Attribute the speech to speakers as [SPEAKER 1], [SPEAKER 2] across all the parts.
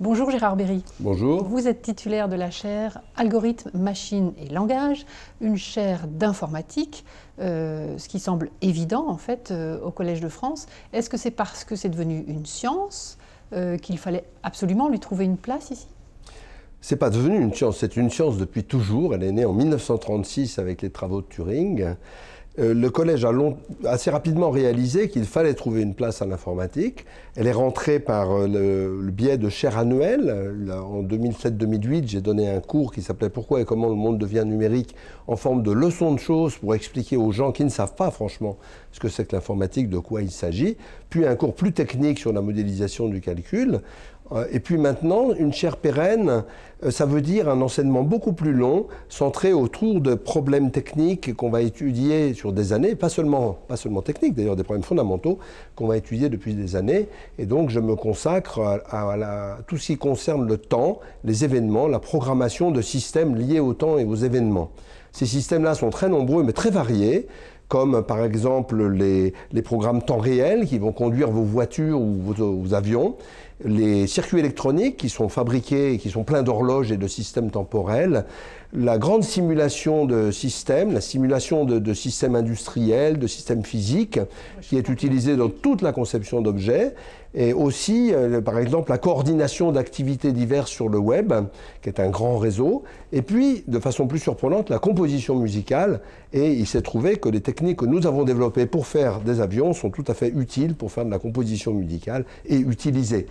[SPEAKER 1] Bonjour Gérard Berry.
[SPEAKER 2] Bonjour.
[SPEAKER 1] Vous êtes titulaire de la chaire Algorithmes, machines et langage, une chaire d'informatique, euh, ce qui semble évident en fait euh, au Collège de France. Est-ce que c'est parce que c'est devenu une science euh, qu'il fallait absolument lui trouver une place ici?
[SPEAKER 2] C'est pas devenu une science, c'est une science depuis toujours. Elle est née en 1936 avec les travaux de Turing. Euh, le collège a assez rapidement réalisé qu'il fallait trouver une place à l'informatique. Elle est rentrée par euh, le, biais de chaires annuelles. En 2007-2008, j'ai donné un cours qui s'appelait Pourquoi et comment le monde devient numérique en forme de leçon de choses pour expliquer aux gens qui ne savent pas franchement ce que c'est que l'informatique, de quoi il s'agit. Puis un cours plus technique sur la modélisation du calcul. Euh, et puis maintenant, une chaire pérenne, euh, ça veut dire un enseignement beaucoup plus long, centré autour de problèmes techniques qu'on va étudier sur des années, pas seulement, pas seulement techniques d'ailleurs, des problèmes fondamentaux qu'on va étudier depuis des années. Et donc je me consacre à, tout ce qui concerne le temps, les événements, la programmation de systèmes liés au temps et aux événements. Ces systèmes-là sont très nombreux mais très variés comme par exemple les, programmes temps réel qui vont conduire vos voitures ou vos avions, les circuits électroniques qui sont fabriqués et qui sont pleins d'horloges et de systèmes temporels, la grande simulation de systèmes, la simulation de, systèmes industriels, de systèmes physiques, qui est utilisée dans toute la conception d'objets, et aussi, euh, par exemple, la coordination d'activités diverses sur le web, qui est un grand réseau, et puis, de façon plus surprenante, la composition musicale, et il s'est trouvé que les techniques que nous avons développées pour faire des avions sont tout à fait utiles pour faire de la composition musicale et utilisées.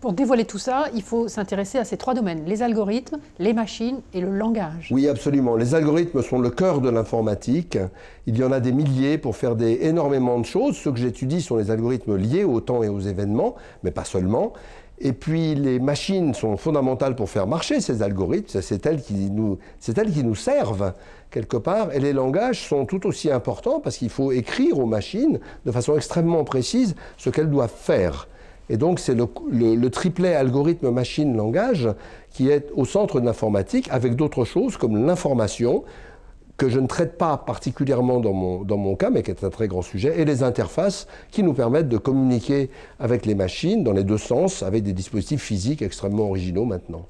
[SPEAKER 1] Pour dévoiler tout ça, il faut s'intéresser à ces trois domaines, les algorithmes, les machines et le langage.
[SPEAKER 2] Oui, absolument. Les algorithmes sont le cœur de l'informatique. Il y en a des milliers pour faire des, énormément de choses. Ceux que j'étudie sont les algorithmes liés au temps et aux événements, mais pas seulement. Et puis les machines sont fondamentales pour faire marcher ces algorithmes, c'est elles qui nous, elles qui nous servent quelque part, et les langages sont tout aussi importants parce qu'il faut écrire aux machines de façon extrêmement précise ce qu'elles doivent faire. Et donc c'est le, triplet algorithme machine langage qui est au centre de l'informatique avec d'autres choses comme l'information que je ne traite pas particulièrement dans mon, dans mon cas, mais qui est un très grand sujet, et les interfaces qui nous permettent de communiquer avec les machines dans les deux sens, avec des dispositifs physiques extrêmement originaux maintenant.